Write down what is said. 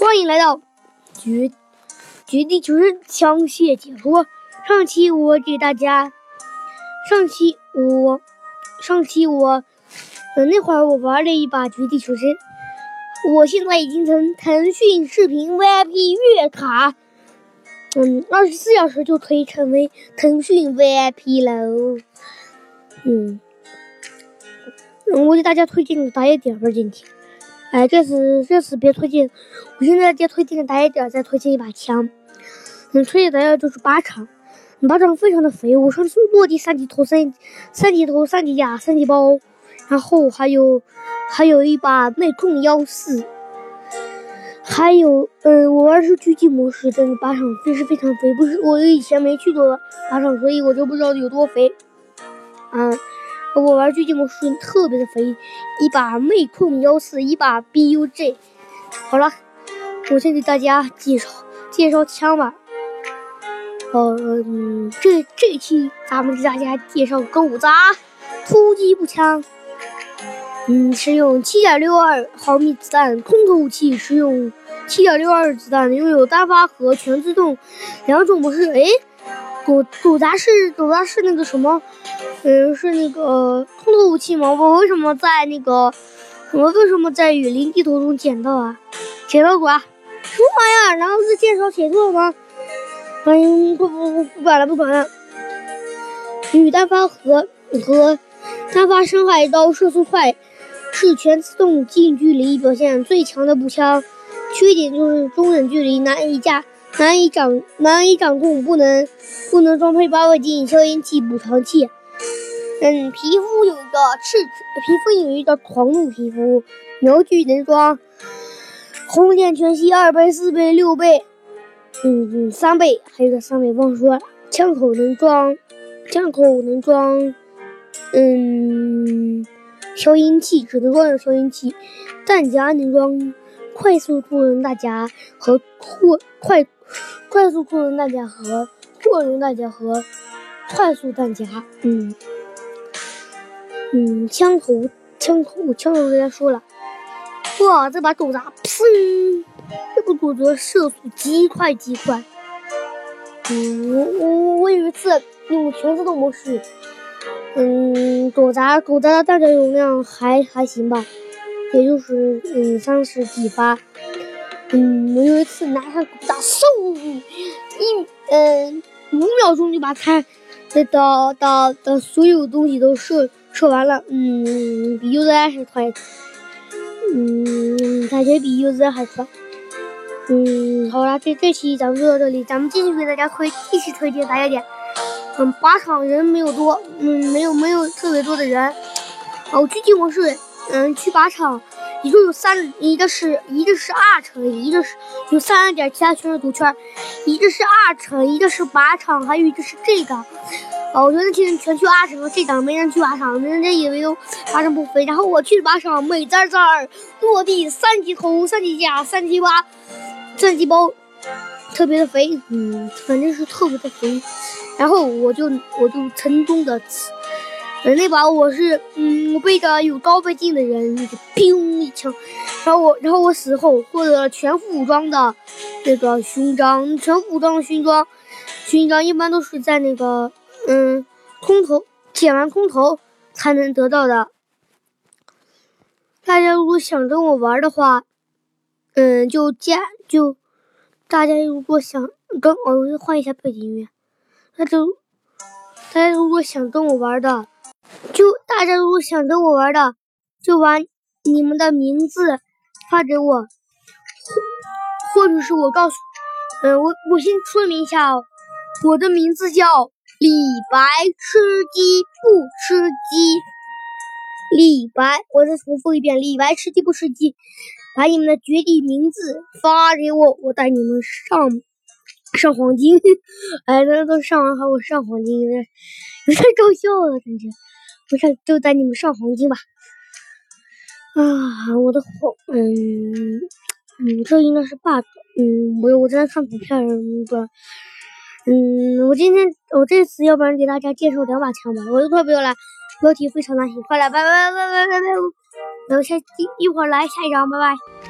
欢迎来到绝绝地求生枪械解说。上期我给大家，上期我上期我，呃那会儿我玩了一把绝地求生，我现在已经从腾讯视频 VIP 月卡，嗯，二十四小时就可以成为腾讯 VIP 喽。嗯，我给大家推荐个打野点吧，今天。哎，这次这次别推荐，我现在再推荐打野点，再推荐一把枪。嗯，推荐打野就是靶场，靶场非常的肥。我上次落地三级头三三级头三级甲三级包，然后还有还有一把内控幺四，还有嗯，我玩的是狙击模式，但是靶场确实非常肥。不是我以前没去过靶场，所以我就不知道有多肥。嗯。我玩狙击模式特别的肥，一把魅控幺四，一把 BUJ。好了，我先给大家介绍介绍枪吧。嗯，这这期咱们给大家介绍狗杂突击步枪。嗯，使用七点六二毫米子弹，空投武器使用七点六二子弹，拥有单发和全自动两种模式。哎，狗狗杂是狗杂是那个什么？嗯，是那个空投武器吗？我为什么在那个，我为什么在雨林地图中捡到啊？捡到过啊？什么玩意儿？难道是介绍写错了吗？哎，不不不，不管了不管了。女单发和和单发伤害刀射速快，是全自动近距离表现最强的步枪。缺点就是中等距离难以架，难以掌难以掌控，不能不能装配八倍镜、消音器、补偿器。嗯，皮肤有一个赤，皮肤有一个狂怒皮肤，瞄具能装红点全息二倍、四倍、六倍，嗯嗯三倍，还有个三倍忘说了。枪口能装，枪口能装，嗯，消音器只能装消音器，弹夹能装快速助人弹夹和扩快快速扩容弹夹和扩容弹夹和快速弹夹，嗯。嗯，枪头，枪头，枪头，跟家说了，哇，这把狗杂，砰，这个狗杂射速极快极快。嗯，我我有一次用全自动模式，嗯，狗杂狗杂的弹夹容量还还行吧，也就是嗯三十几发。嗯，我有一次拿上打，嗖，一嗯五秒钟就把它的的的的所有东西都射。射完了，嗯，比 UZI 还快，嗯，感觉比 UZI 还快，嗯，好了，这这期咱们就到这里，咱们继续给大家推，继续推荐打野点，嗯，靶场人没有多，嗯，没有没有特别多的人，哦，狙击模式，嗯，去靶场，一共有三，一个是一个是二城，一个是有三个点，其他全是毒圈，一个是二城，一个是靶场，还有一个是这个。哦，我觉得全全去靶场，这档没人去靶场，人家以为都靶场不飞。然后我去靶场，美滋滋落地三级头、三级甲、三级八、三级包，特别的肥，嗯，反正是特别的肥。然后我就我就成功的，呃，那把我是嗯，我背着有高倍镜的人，就砰一枪，然后我然后我死后获得了全副武装的那个勋章，全副武装的勋章，勋章一般都是在那个。嗯，空投捡完空投才能得到的。大家如果想跟我玩的话，嗯，就加就。大家如果想跟我换一下背景音乐，那就大家如果想跟我玩的，就大家如果想跟我玩的，就把你们的名字发给我，或者是我告诉，嗯，我我先说明一下哦，我的名字叫。李白吃鸡不吃鸡，李白，我再重复一遍，李白吃鸡不吃鸡。把你们的绝地名字发给我，我带你们上上黄金。哎，那都上完还我上黄金，有点有点搞笑了，感觉。我上就带你们上黄金吧。啊，我的黄，嗯嗯，这应该是 bug。嗯，我我在看股票，不。嗯，我今天我这次要不然给大家介绍两把枪吧。我的特别来，标题非常难写，快来，拜拜拜拜拜拜，我下一一会儿来下一张，拜拜。